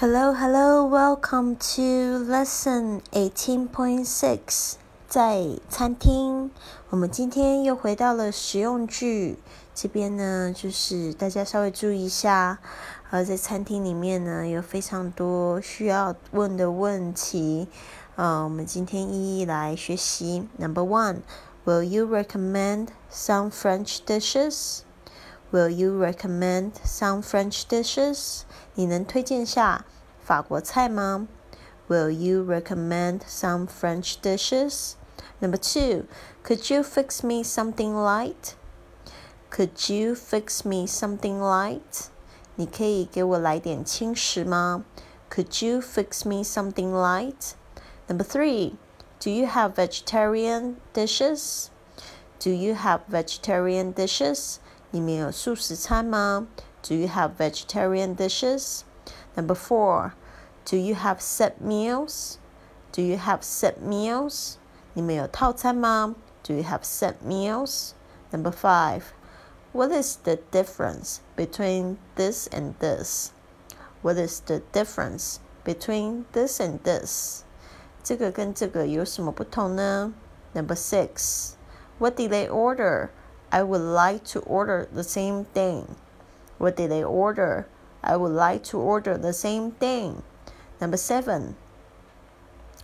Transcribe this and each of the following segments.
Hello, hello, welcome to lesson eighteen point six。在餐厅，我们今天又回到了实用句这边呢，就是大家稍微注意一下。而在餐厅里面呢，有非常多需要问的问题。呃，我们今天一一来学习。Number one, will you recommend some French dishes? Will you recommend some French dishes? 你能推荐下法国菜吗？Will you recommend some French dishes? Number two, could you fix me something light? Could you fix me something light? 你可以给我来点轻食吗？Could you fix me something light? Number three, do you have vegetarian dishes? Do you have vegetarian dishes? 你们有素食餐吗 ？Do you have vegetarian dishes? Number four, do you have set meals? Do you have set meals? 你们有套餐吗？Do you have set meals? Number five, what is the difference between this and this? What is the difference between this and this? 这个跟这个有什么不同呢？Number six, what did they order? I would like to order the same thing. What did they order? I would like to order the same thing. Number seven.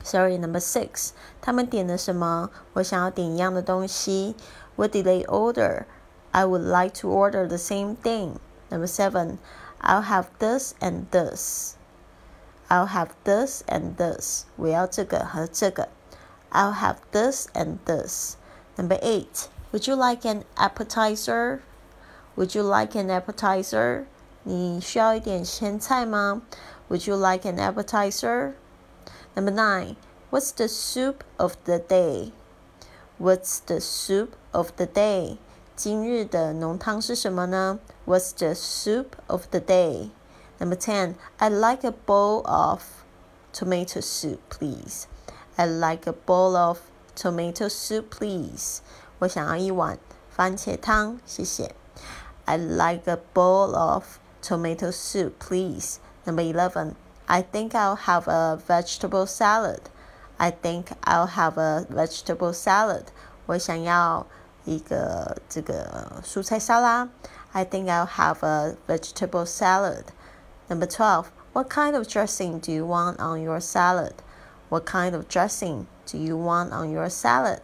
Sorry, number six. 他们点了什么？我想要点一样的东西。What did they order? I would like to order the same thing. Number seven. I'll have this and this. I'll have this and this. 我要这个和这个。I'll have this and this. Number eight. Would you like an appetizer? Would you like an appetizer? 你需要一点前菜吗？Would you like an appetizer? Number nine. What's the soup of the day? What's the soup of the day? 今日的浓汤是什么呢？What's the soup of the day? Number ten. I'd like a bowl of tomato soup, please. I'd like a bowl of tomato soup, please. 我想要一碗番茄汤，谢谢。 I'd like a bowl of tomato soup, please. Number 11. I think I'll have a vegetable salad. I think I'll have a vegetable salad. 我想要一个这个蔬菜沙拉。I think I'll have a vegetable salad. Number 12. What kind of dressing do you want on your salad? What kind of dressing do you want on your salad?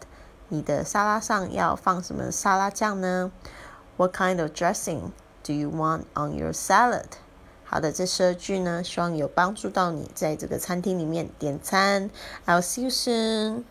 你的沙拉上要放什么沙拉酱呢 ？What kind of dressing do you want on your salad？好的，这十二句呢，希望有帮助到你在这个餐厅里面点餐。I'll see you soon.